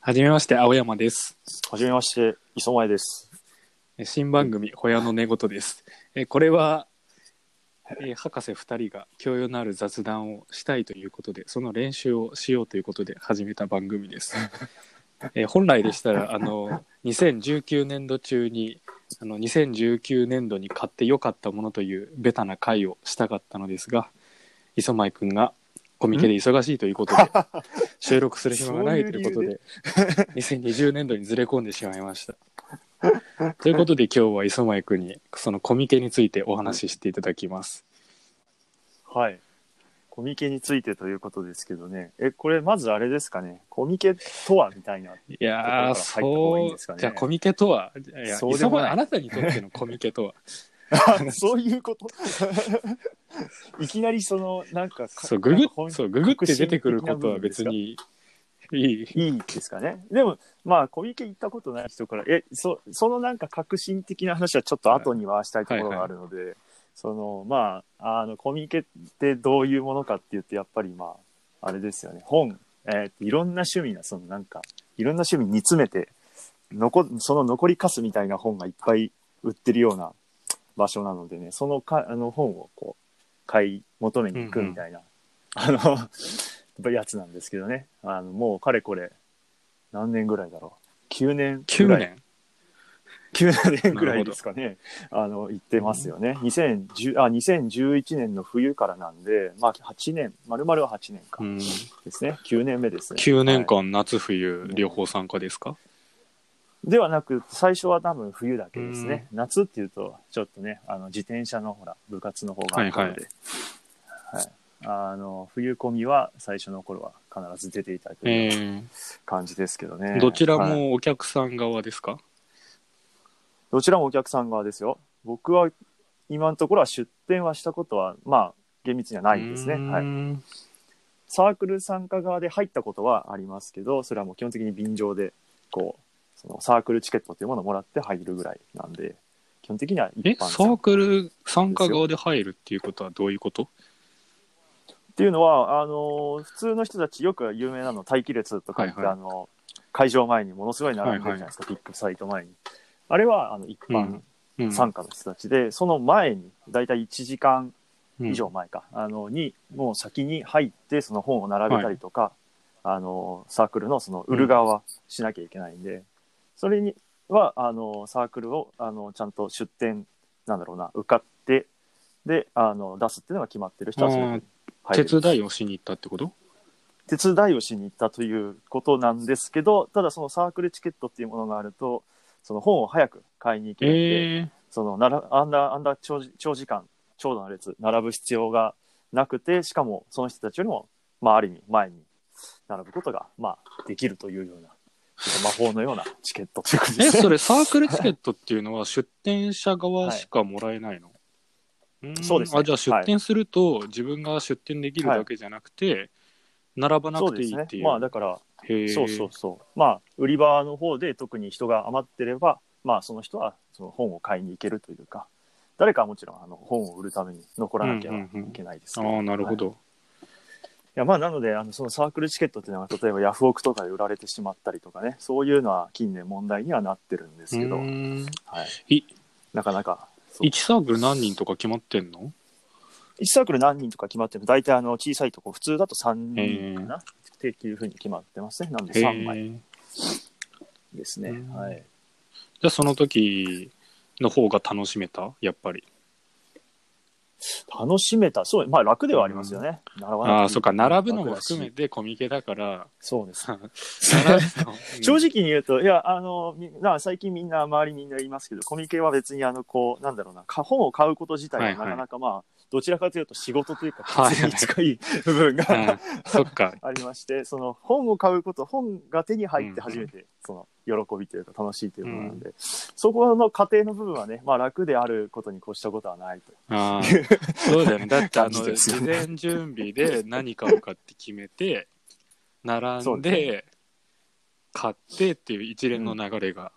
はじめまして、青山です。はじめまして、磯前です。新番組、ホヤの寝言です。えこれは、え博士2人が教養のある雑談をしたいということで、その練習をしようということで始めた番組です。え本来でしたら、あの、2019年度中に、あの、2019年度に買ってよかったものというベタな回をしたかったのですが、磯前くんがコミケで忙しいということで、収録する暇がないということで、2020年度にずれ込んでしまいました。ということで今日は磯前くんにそのコミケについてお話ししていただきます。はい。コミケについてということですけどね。え、これまずあれですかね？コミケとはみたいな。いやー、そう、じゃあコミケとは、いや、そうでもあなたにとってのコミケとは、そういうこと？いきなりその、なんかか、そう、ググなんか本そう、ググって出てくることは別にいい。いいですかね？でも、まあ、コミケ行ったことない人から、え、そそのなんか革新的な話はちょっと後に回したいところがあるので、その、まあ、あの、コミケってどういうものかって言って、やっぱりまあ、あれですよね。本、えーいろんな趣味な、そのなんか、いろんな趣味煮詰めて、残、その残りかすみたいな本がいっぱい売ってるような場所なのでね、そのか、あの本をこう、買い求めに行くみたいな、あの、やつなんですけどね。あの、もうかれこれ、何年ぐらいだろう。9年ぐ9らい。年？9年ぐらいですかね。あの、行ってますよね。2010あ、2011年の冬からなんで、まあ8年、丸々は8年かうん、ですね。9年目ですね。9年はい間、夏冬両方参加ですか？ではなく、最初は多分冬だけですね。夏っていうと、ちょっとね、あの、自転車のほら、部活の方があるので、はい、あの、冬込みは最初の頃は必ず出ていたとえいうー、感じですけどね。どちらはいもお客さん側ですか、どちらもお客さん側ですよ。僕は今のところは出店はしたことは、まあ、厳密にはないですね。はい。んサークル参加側で入ったことはありますけど、それはもう基本的に便乗で、こう、そのサークルチケットっていうものをもらって入るぐらいなんで、基本的にはえ、一般サークル参加側で入るっていうことはどういうこと？っていうのは、あの、普通の人たちよく有名なの待機列とか言って、はいはい。あの、会場前にものすごい並んでるじゃないですか、ピックサイト前に。あれは、あの、一般うん。参加の人たちで、その前に、だいたい1時間うん以上前か、あの、に、もう先に入って、その本を並べたりとか、あの、サークルのその売る側はしなきゃいけないんで、それには、あの、サークルを、あの、ちゃんと出店、なんだろうな、受かって、で、あの、出すっていうのが決まってる人はそれに入れる。手伝いをしに行ったってこと？手伝いをしに行ったということなんですけど、ただそのサークルチケットっていうものがあると、その本を早く買いに行けるんで、えそのならあんなあんな長時長時間、長蛇の列、並ぶ必要がなくて、しかもその人たちよりも、まあ、ある意味前に並ぶことが、まあ、できるというような、魔法のようなチケットということー、え、ですね。それサークルチケットっていうのは出店者側しかもらえないの、そうですねあ、じゃあ出店すると、自分が出店できるだけじゃなくて、並ばなくていいっていう。。まあ、だから、へーそうそうそう。まあ、売り場の方で特に人が余ってれば、まあ、その人はその本を買いに行けるというか、誰かはもちろんあの本を売るために残らなきゃいけないですけどああ、なるほはいいど。や、まあ、なので、あの、そのサークルチケットっていうのは、例えばヤフオクとかで売られてしまったりとかね、そういうのは近年問題にはなってるんですけど、はい。いなかなか、そう1サークル何人とか決まってんの？1サークル何人とか決まってる大体あの、小さいとこ、普通だと3人かなっていうふうに決まってますね。なんでへ3枚ーですね。うんはい。じゃあその時の方が楽しめた？やっぱり。楽しめた。そう、まあ楽ではありますよね。並ばなくていいああ、そっか、並ぶのも含めてコミケだから、そうです。正直に言うと、いや、あの、みな最近みんな、周りみんな言いますけど、コミケは別に、あの、こう、なんだろうな、か本を買うこと自体ははいはないかなか、まあ、どちらかというと仕事というか、はい活動に近い部分が、うんそっか。ありまして、その本を買うこと、本が手に入って初めて、その喜びというか楽しいということなんで、そこの過程の部分はね、まあ楽であることに越したことはないと。ああ、そうだよね。だって、あの、事ね前準備で何買うかって決めて、並んでで、買ってっていう一連の流れが。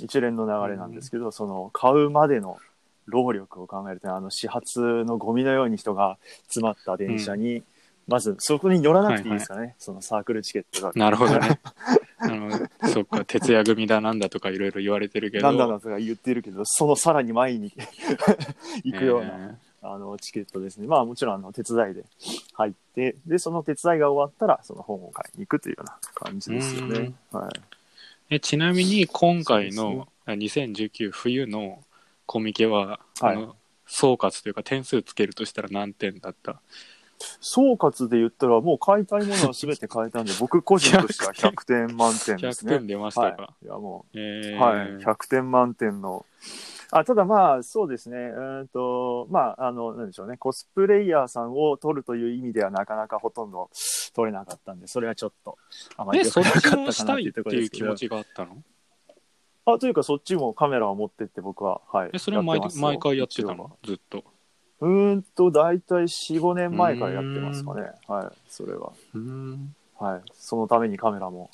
一連の流れなんですけど、その買うまでの労力を考えると、あの始発のゴミのように人が詰まった電車に、まずそこに乗らなくていいですからね、そのサークルチケットが。なるほどね。あのそっか徹夜組だなんだとかいろいろ言われてるけどなんだなんだとか言ってるけど、そのさらに前に 行くような、えあの、チケットですね。まあもちろん、あの、手伝いで入って、で、その手伝いが終わったら、その本を買いに行くというような感じですよね。はい。ーえちなみに今回のあ2019冬のコミケは、はいあの総括というか点数つけるとしたら何点だった？総括で言ったら、もう買いたいものは全て買えたんで、僕個人としては 100点満点です100ね。点出ましたはいか、。いや、もえう、ーはい。100点満点の。あ、ただまあ、そうですね。うーんと、まあ、あの、なんでしょうね。コスプレイヤーさんを取るという意味ではなかなかほとんど取れなかったんで、それはちょっと、あまりえそ良くなかったかなっていうしたいってところですけどいう気持。ちがあったの？あ、というかそっちもカメラを持ってって僕は、はい。えそれは毎やってますよ毎回やってた一応のずっとうーんと、だいたい4、5年前からやってますかね。はい。それは。うんはい。そのためにカメラも、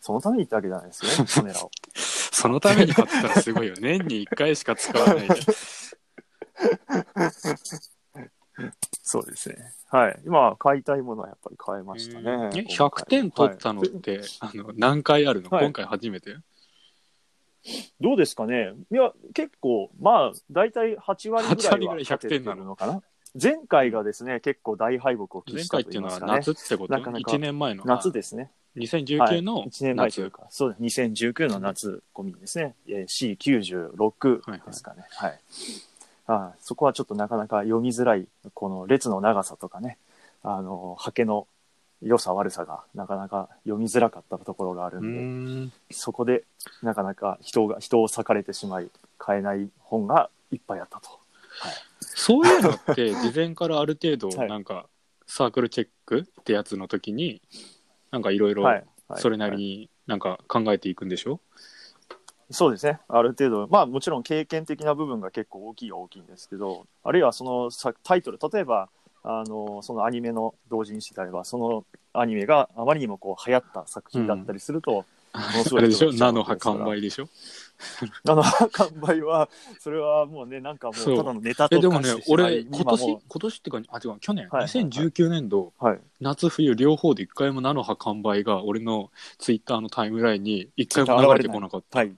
そのために行ったわけじゃないですよね、カメラを。そのために買ったらすごいよ年に1回しか使わないでそうですね。はい。今、買いたいものはやっぱり買えましたね。え今回100点取ったのっはいて、あの何回あるの、はい今回初めて？どうですかね？いや、結構、まあ、だいたい8割ぐ8らいは割ぐらい100点なの勝ててるのかな前回がですね、結構大敗北を喫前したと回っていうのは言いますかね。夏ってこと？なかなか ?1 年前の？夏ですね。2019のはい、1年前という夏。か、そうです。2019の夏コミですね。えー C96 ですかね。はい、あそこはちょっとなかなか読みづらい、この列の長さとかね、あの、刷毛の良さ悪さがなかなか読みづらかったところがあるんで、んそこでなかなか人が、人を裂かれてしまい、買えない本がいっぱいあったと。はい。そういうのって事前からある程度 はいなんかサークルチェックってやつの時になんかいろいろそれなりはいになんか考えていくんでしょ、そうですね。ある程度、まあもちろん経験的な部分が結構大きいは大きいんですけど、あるいはそのさタイトル、例えば、あの、そのアニメの同人誌であれば、そのアニメがあまりにもこう流行った作品だったりすると、ものすごいあれでしょ？菜の葉完売でしょ？あの、完売は、それはもうね、なんかもそううただのネタとえでもね俺今年も今年っていうかあ違う去年、はいはいはい。2019年度。うはい。夏冬両方で一回も菜の葉完売が俺のツイッターのタイムラインに一回も流れてこなかった。はい。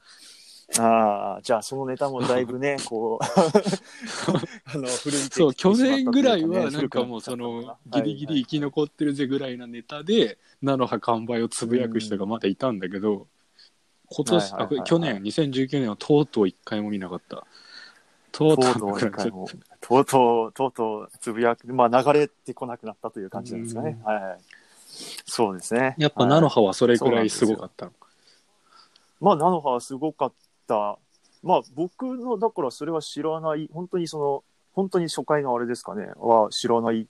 ああ、じゃあそのネタもだいぶね、こう、あの、古いそう去年ぐらいはなんかもうそのギリギリ生き残ってるぜぐらいなネタで菜の葉完売をつぶやく人がまだいたんだけど今年、はいはいはいはい。あ去年2019年はとうとう一回も見なかった。とうとうと。うとうとうとう、とうとうつぶやく、まあ流れてこなくなったという感じなんですかね。はいはい。そうですね。やっぱ菜のはい葉はそれくらいすごかったの、まあ菜の葉はすごかった。まあ僕の、だからそれは知らない、本当にその、本当に初回のあれですかね、は知らない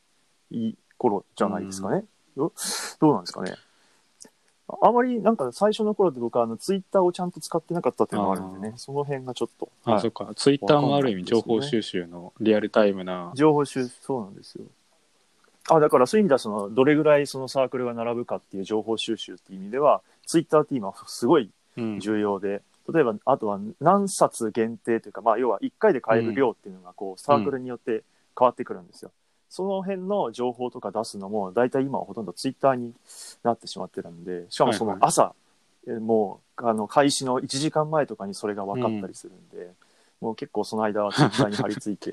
頃じゃないですかね。どどうなんですかね。あまりなんか最初の頃って僕はあのツイッターをちゃんと使ってなかったっていうのがあるんでね、その辺がちょっと。あはいそっかツイッターもある意味情報収集のリアルタイムな情報収そうなんですよ。あ、だからそういう意味では、その、どれぐらいそのサークルが並ぶかっていう情報収集っていう意味では、ツイッターって今すごいうん重要で、例えば、あとは何冊限定というか、まあ、要は1回で買える量っていうのが、こう、サークルによって変わってくるんですよ。その辺の情報とか出すのも、大体今はほとんどツイッターになってしまってるんで、しかもその朝、えもう、あの、開始の1時間前とかにそれが分かったりするんで、もう結構その間はツイッターに貼り付いて、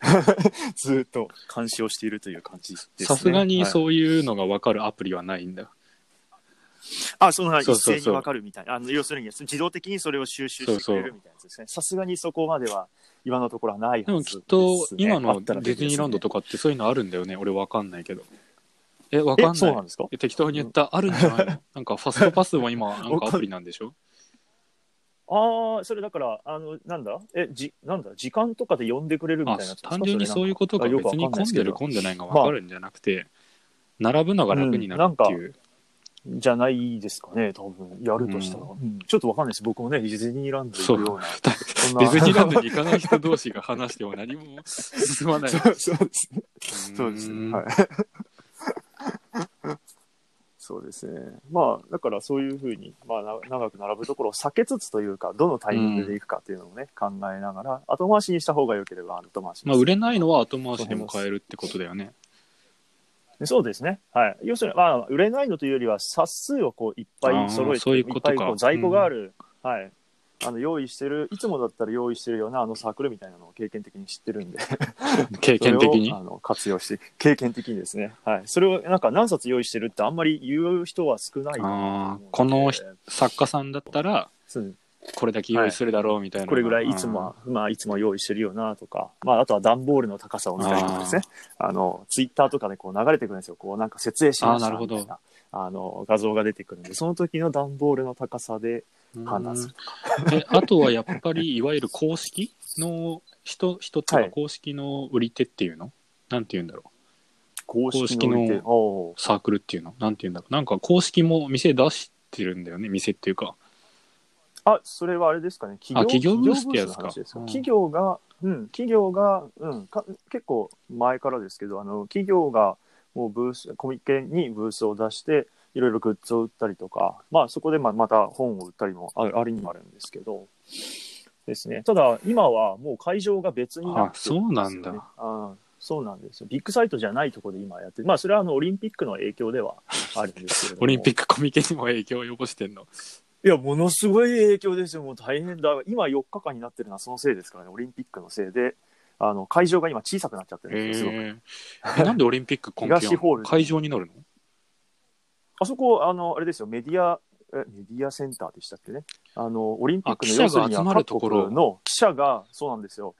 ずーっと監視をしているという感じですね。さすがにはいそういうのが分かるアプリはないんだ、あ、その一斉にわかるみたい。な。あの要するに自動的にそれを収集してくれるみたいな。やつですね。さすがにそこまでは今のところはないはずでもきっと今あのディズニーランドとかかってそういうのあるんだよね。俺分かんないけど。え分かんえ、そうないなんですか？え適当に言った。あるんじゃないの？なんかファストパスも今なんかアプリなんでしょ？ああ、それだから、あの、なんだ？え、じ、なんだ？時間とかで呼んでくれるみたいあな単純にそういうことかそれなん別に混んでる混んでないが分かるんじゃなくて、並ぶのが楽になるっていう、じゃないですかね、多分。やるとしたら。うんちょっとわかんないです。僕もね、ディズニーランド行くような。そんなディズニーランドに行かない人同士が話しても何も進まないそう そうですね。そうですね。うんはい。そうですね。まあ、だからそういうふうに、まあ、な長く並ぶところを避けつつというか、どのタイミングで行くかっていうのをね、考えながら、後回しにした方が良ければ後回しにまあ売れないのは後回しでも買えるってことだよねそうですね。はい。要するに、まあ、売れないのというよりは、冊数をこういっぱい揃えて、そういうことかっぱいこう在庫がある、はい。あの、用意してる、いつもだったら用意してるようなあのサークルみたいなのを経験的に知ってるんで、経験的に？あの活用して、経験的にですね。はい。それをなんか何冊用意してるってあんまり言う人は少ないこの人作家さんだったらこれだけ用意するだろうみたいな、これぐらいいつもは、まあ、いつも用意してるよなとか、まあ、あとは段ボールの高さを見たりとかですね。あの、ツイッターとかでこう流れてくるんですよ。こうなんか設営しましたあーなるほど。みたいな、あの、画像が出てくるんで、その時の段ボールの高さでうん。判断す。る。えあとはやっぱりいわゆる公式の人人っていうはい。か公式の売り手っていうの、なんて言うんだろう。公式式のサークルっていうの？なんて言うんだろう。なんか公式も店出してるんだよね店っていうかあ、それはあれですかね。企企業ブースってやつか企業ブースの話ですうん企業が、うん、企業が、うんか、結構前からですけど、あの、企業がもうブース、コミケにブースを出して、いろいろグッズを売ったりとか、まあそこでまあまた本を売ったりもあありにもあるんですけど、ですね。ただ、今はもう会場が別になってる。あそうなんだあそうなんですよ。ビッグサイトじゃないところで今やってる。まあそれはあのオリンピックの影響ではあるんですけれども。オリンピックコミケにも影響を及ぼしてんのいや、ものすごい影響ですよ。もう大変だ。今4日間になってるのはそのせいですからね。オリンピックのせいで、あの、会場が今小さくなっちゃってるんえですよ。すごく。ー、えなんでオリンピック今季東ホール会場になるの？あそこ、あの、あれですよ、メディア、えメディアセンターでしたっけね？あの、オリンピックの要するには集まるところ各国の記者が、そうなんですよ。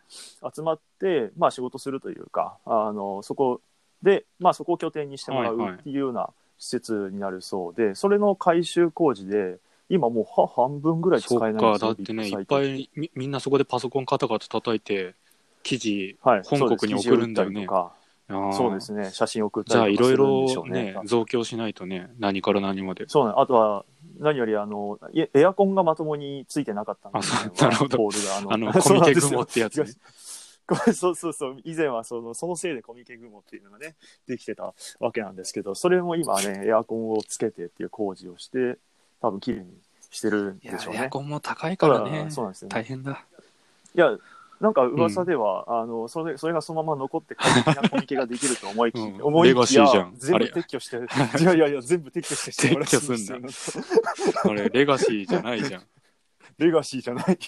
集まって、まあ仕事するというか、あの、そこで、まあそこを拠点にしてもらうはいはいっていうような施設になるそうで、それの改修工事で、今もうは半分ぐらい使そっえないんですよ。かだってねいっぱいみみんなそこでパソコンカタカタ叩いて記事はい、本国に送るんだよね。そうです記事を打ったりとか。あー。そうですね、写真送ったじゃあいろいろうねね。増強しないとね何から何まで。そうね、あとは、何よりあの、いエアコンがまともについてなかったんであそうなるほど。ホールがあのあの コミケ雲ってやつね。そうそうそう、以前はそのそのせいでコミケ雲っていうのがね、できてたわけなんですけど、それも今ね、エアコンをつけてっていう工事をして、多分綺麗にしてるんでしょうね。エアコンも高いからたね。だそうなんですよね。大変だ。いや、なんか噂では、あのそれそれがそのまま残って快適なコミケができると思いき、うん。思いレガきやシーじゃん。全部あれ撤去して、いやいやいや、全部撤去して撤去すんだ。あれレガシーじゃないじゃん。レガシーじゃない。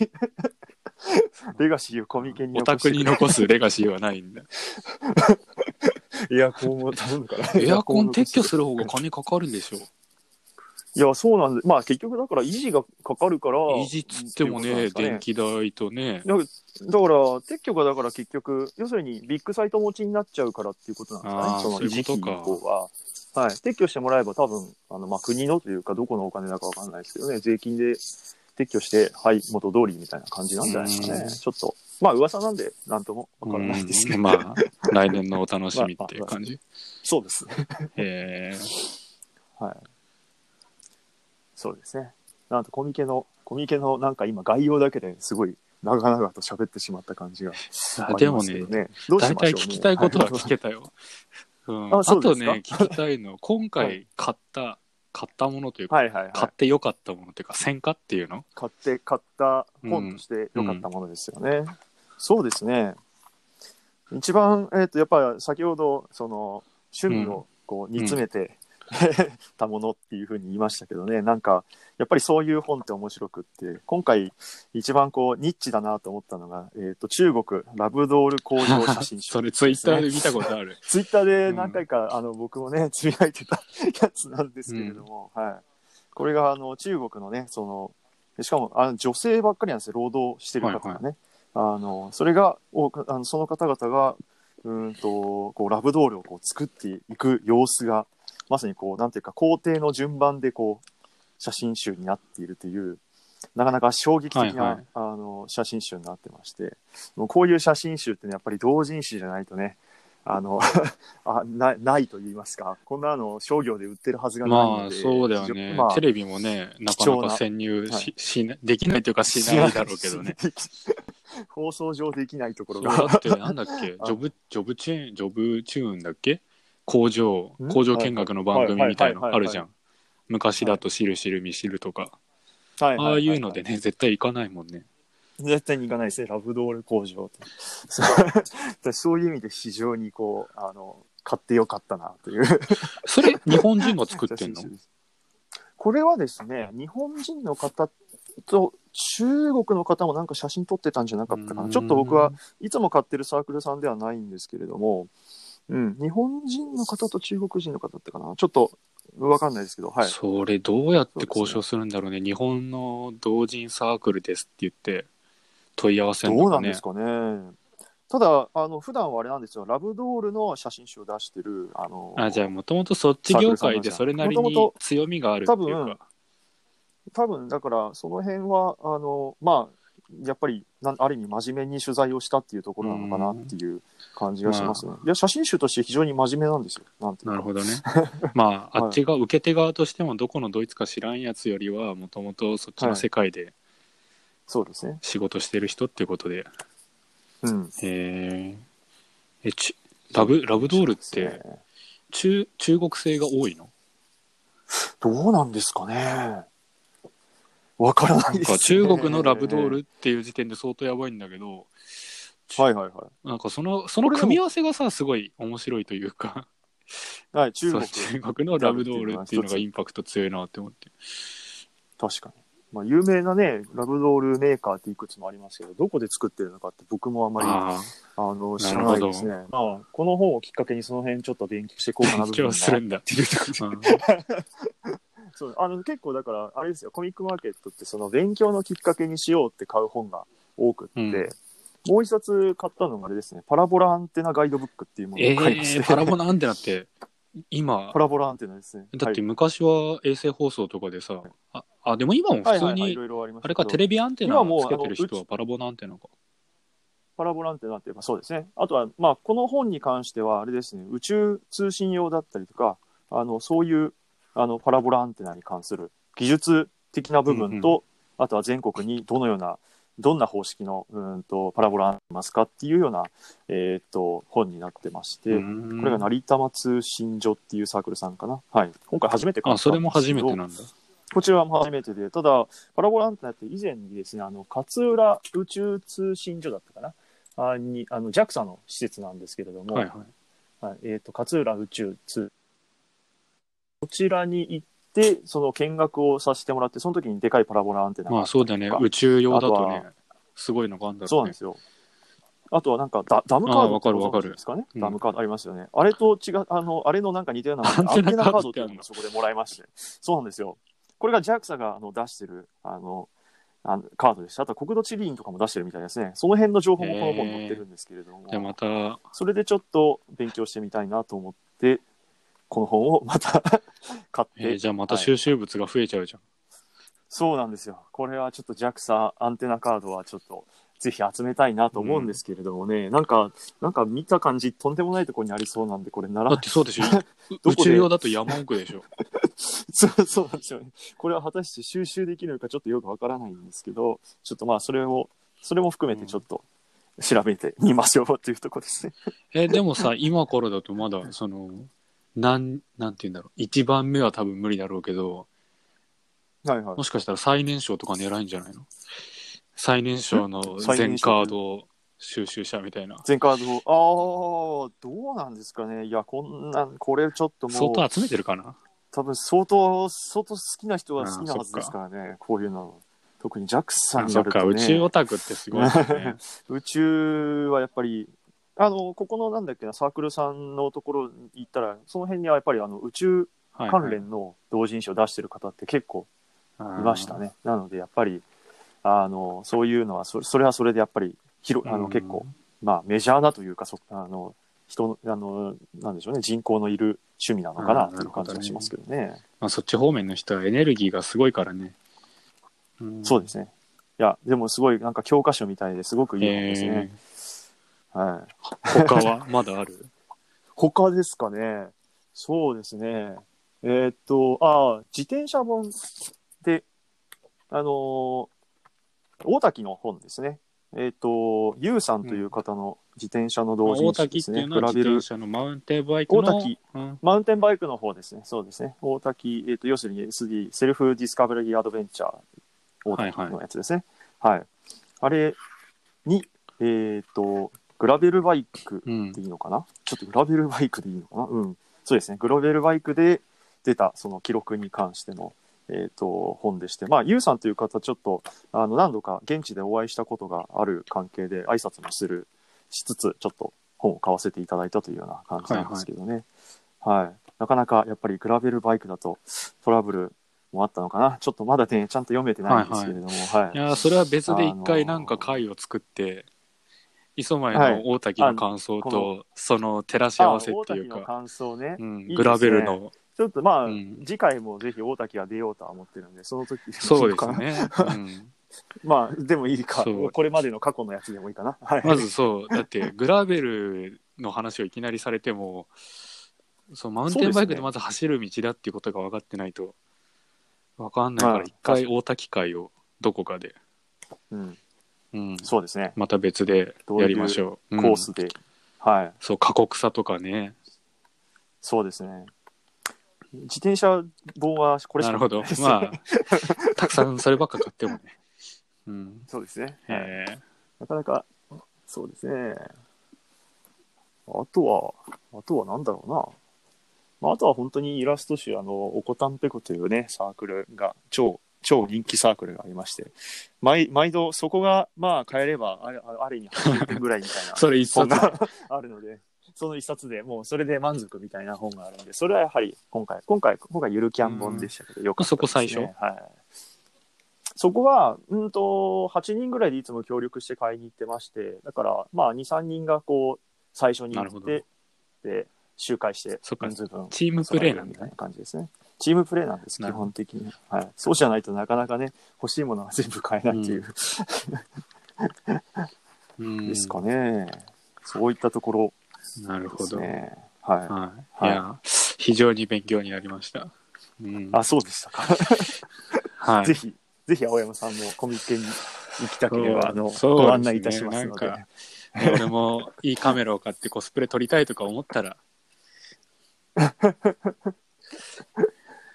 レガシーをコミケにオタクに残すレガシーはないんだ。エアコンを頼むから。エアコン撤去する方が金かかるんでしょいや、そうなんで、まあ結局だから維持がかかるから。維持っつってもねっていうことなんです電気代とねかねだだから、撤去がだから結局、要するにビッグサイト持ちになっちゃうからっていうことなんですかね。あーそのそういうことかの方は。はい。撤去してもらえば多分、あの、まあ国のというかどこのお金だかわかんないですけどね、税金で撤去して、はい、元通りみたいな感じなんじゃないですかね。うんちょっと、まあ噂なんで、なんともわからないですけど。うんまあ来年のお楽しみっていう感じ そうです。えはい。そうですね。なんとコミケの、コミケのなんか今概要だけですごい長々と喋ってしまった感じがありーでもねますけどね。どうし大ましょうね体聞きたいことは聞けたよ、うん、ああとね聞きたいの今は回買った買ったものというか、はいはいはい買。ってよかったものというか戦果っていうの？買って、買った本として良かったものですよね。そうですね。一番、えっ、と、やっぱり先ほど、その、趣味をこう煮詰めて、たものっていうふうに言いましたけどね、なんか、やっぱりそういう本って面白くって、今回一番こう、ニッチだなと思ったのが、えっ、と、中国ラブドール工場写真集。それツイッターで見たことある ツイッターで何回か、あの僕もね、つぶやいてたやつなんですけれども、はい。これがあの中国のね、その、しかもあの女性ばっかりなんですよ、労働してる方がね。あのそれがあの、その方々が、うーんとこうラブドールをこう作っていく様子が、まさにこう、なんていうか、工程の順番でこう、写真集になっているという、なかなか衝撃的な、はいはい。あの写真集になってまして、もうこういう写真集ってね、やっぱり同人誌じゃないとね、あの あなないと言いますか、こんなの商業で売ってるはずがないので、まあそうだよね、まあテレビもねなかなか潜入し,、はい。しなできないというかしないだろうけどね。放送上できないところが。だってなんだっけ？ジあョブジョブチェーンジョブチューンだっけ？工場ん？工場見学の番組みたいのあるじゃん。昔だと「しるしるみしる」とか、はい。ああいうのでね絶対行かないもんね。絶対に行かないですね、ラブドール工場って。そういう意味で非常にこう、あの、買ってよかったなという。それ日本人が作ってんの？これはですね、日本人の方と中国の方もなんか写真撮ってたんじゃなかったかな。うん。ちょっと僕はいつも買ってるサークルさんではないんですけれども、うん、日本人の方と中国人の方だったかな？ちょっとわかんないですけど、はい。それどうやって交渉するんだろうね日本の同人サークルですって言って問い合わせるのかねどうなんですかね。ただ、あの、普段はあれなんですよ、ラブドールの写真集を出してる、あの、あじゃあもともとそっち業界でそれなりに強みがあるっていうか多分だからその辺はあのまあやっぱりなんある意味真面目に取材をしたっていうところなのかなっていう感じがしますね。いや写真集として非常に真面目なんですよ。ななるほどねまああっちが受け手側としてもどこのドイツか知らんやつよりはもともとそっちの世界でそうですね。仕事してる人っていうことで、うん。へええちラブラブドールって中中国製が多いの？どうなんですかね。わからないです、ね。か中国のラブドールっていう時点で相当やばいんだけど、はいはいはなんかそのその組み合わせがさすごい面白いというかい。はい、中国。中国のラブドールっていうのがインパクト強いなって思って確かに。まあ、有名なね、ラブドールメーカーっていくつもありますけど、どこで作ってるのかって僕もあまりああの知らないですね。まあ、この本をきっかけにその辺ちょっと勉強していこうかなあ勉強するんだっていうところ そうあの結構だから、あれですよ、コミックマーケットって、その勉強のきっかけにしようって買う本が多くって、うん。もう一冊買ったのがあれですね、パラボラアンテナガイドブックっていうものえを買いまして、ー、パラボなんてなって今？パラボラアンテナですね。だってはい昔は衛星放送とかでさ、ああでも今も普通はいはいはい、いにあれかテレビアンテナ今もうつけてる人はパラボナアンテナか。パラボラアンテナっていうかそうですね。あとは、まあ、この本に関しては、あれですね、宇宙通信用だったりとか、あの、そういう、あの、パラボラアンテナに関する技術的な部分と、あとは全国にどのような、どんな方式の、うんと、パラボラアンテナがありますかっていうような、えーっと、本になってまして、うん。これが成玉通信所っていうサークルさんかな。はい。今回初めて買ったんですけどあそれも初めてなんだ。こちらも初めてで、ただ、パラボラアンテナって以前にですね、あの、勝浦宇宙通信所だったかな。あに、あの、JAXA の施設なんですけれども、はいはい。はい。えっ、と、勝浦宇宙通、こちらに行って、その見学をさせてもらって、その時にでかいパラボラアンテナがまあそうだね宇宙用だとねすごいのがあるんだろねそううなんですよ。あとはなんかダダムカードあわかるわかるですかね、うんダムカードありますよね。あれと違う、あの、あれのなんか似たようなアンテナカードっていうののがそこでもらいまして。そうなんですよ。これが JAXA があの出してる、あの、あのカードでした。あと国土地理院とかも出してるみたいですね。その辺の情報もこの本に載ってるんですけれども。じゃあまたそれでちょっと勉強してみたいなと思って、この本をまた 買って、えーじゃあまたはい。収集物が増えちゃうじゃん、そうなんですよ。これはちょっと JAXA アンテナカードはちょっとぜひ集めたいなと思うんですけれどもね、なんか、なんか見た感じとんでもないところにありそうなんで、これならだってそうで？しょ宇宙用だと山奥でしょ。そうそうなんですよね。これは果たして収集できるのかちょっとよくわからないんですけど、ちょっとまあそれを、それも含めてちょっと調べてみましょうというところですね。えでもさ今からだとまだそのなんなんて言うんだろう。一番目は多分無理だろうけどはいはい。も。しかしたら最年少とか狙いんじゃないの？最年少の最全カード収集者みたいな。全カードを、ああ、どうなんですかね。いや、こんなん、これちょっともう、相当集めてるかな？多分相当、相当好きな人は好きなはずですからね、こういうの。特に JAXA あそっかになると、ね、宇宙オタクってすごいよね。宇宙はやっぱり、あの、ここのなんだっけな、サークルさんのところに行ったら、その辺にはやっぱりあの宇宙はい関連の同人誌を出してる方って結構いましたね。なので、やっぱり、あの、そういうのは、そそれはそれでやっぱり、広、あの、結構、まあ、メジャーなというか、そあの、人の、あの、なんでしょうね、人口のいる趣味なのかなうんという感じがしますけどね。まあ、そっち方面の人はエネルギーがすごいからね、うんそうですね。いや、でもすごい、なんか教科書みたいですごくいい本ですね。はい。他は？まだある？他ですかね。そうですね。えーっと、ああ、自転車本で、あのー大滝の本ですね。えーっと、ゆうさんという方の自転車の同大人誌滝ですね。っていうのは自比べる転車のマウンテンバイクの大滝うんマウンテンバイクの方ですね。そうですね。大滝、えーっと、要するに SD、セルフディスカバリーアドベンチャー大滝のやつですね。はい、あれに、えーっと、グラベルバイクうんでいいのかな？ちょっとグラベルバイクでいいのかな？うん。そうですね。グラベルバイクで出たその記録に関しての、えっ、と、本でして、まあ、ユウさんという方、ちょっと、あの、何度か現地でお会いしたことがある関係で、挨拶もする、しつつ、ちょっと本を買わせていただいたというような感じなんですけどね。はい、なかなかやっぱりグラベルバイクだとトラブルもあったのかな？ちょっとまだね、ちゃんと読めてないんですけれども、はい。いやーそれは別で一回なんか回を作って、磯前の大滝の感想あと、その照らし合わせっていうあ大滝のか、感想ね。うんグラベルの、ちょっとまあ、うん次回もぜひ大滝が出ようとは思ってるんで、その時 そうです。ね。うん まあ、でもいいか。これまでの過去のやつでもいいかな。はい。まずそう、だってグラベルの話をいきなりされても、そうマウンテンバイクでまず走る道だっていうことが分かってないと分かんないから、はい一回大滝会をどこかで、うん、うん、そうですね。また別でやりましょう。うんコースで。はい。そう、過酷さとかね。そうですね。自転車本はこれしかなるほどまあ、たくさんそればっか買ってもね。うん。そうですね。はいえーなかなか、そうですね。あとは、あとはなんだろうな。まあ、あとは本当にイラスト集、あの、おこたんぺこというね、サークルが、超、超人気サークルがありまして、毎毎度そこが、まあ、買えれば、あれ、あれに80点ぐらいみたいな それ一冊。本が あるので、その一冊でもうそれで満足みたいな本があるんで、それはやはり今回、今回、今回ゆるキャン本でしたけど、よかったです、ね。そこ最初？はい。そこは、うんと、8人ぐらいでいつも協力して買いに行ってまして、だから、まあ、2、3人がこう、最初に行って、で、周回して、そっか人数分、チームプレイなんだねみたいな。感じですね。チームプレイなんです、基本的に。はい。そうじゃないとなかなかね、欲しいものが全部買えないという、うんですかね。そういったところですなるほど。ね。はい。はい。はいいや、非常に勉強になりました。うん。あ、そうでしたか。はいぜ。ひ、ぜひ青山さんもコミケに行きたければ、あの、そうご案内いたしますので。俺もいいカメラを買ってコスプレ撮りたいとか思ったら、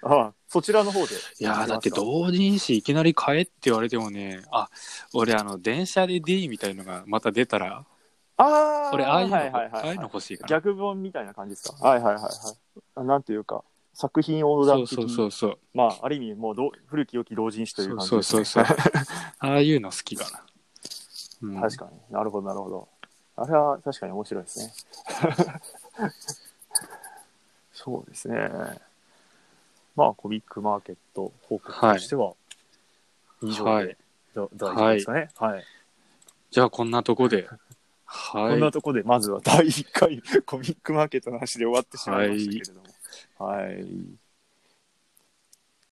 あそちらの方で。いやーだって同人誌いきなり買えって言われてもね、あ、俺あの、電車で D みたいのがまた出たら、ああ俺ああいうの、はいはいはいああいうの欲しいかな。逆本みたいな感じですか？はいはいはいはいあ。なんていうか、作品横断的そうそうそうそう。まあ、ある意味、もうどう古き良き同人誌という感じそうです、ね。そうそうそう。ああいうの好きかな。うん確かになるほどなるほど。あれは確かに面白いですね。そうですね。まあ、コミックマーケット報告としては、以上で、はいだ大丈夫ですかね。はい。じゃあこんなとこで。はい。こんなところで、まずは第1回コミックマーケットの話で終わってしまいましたけれども。はい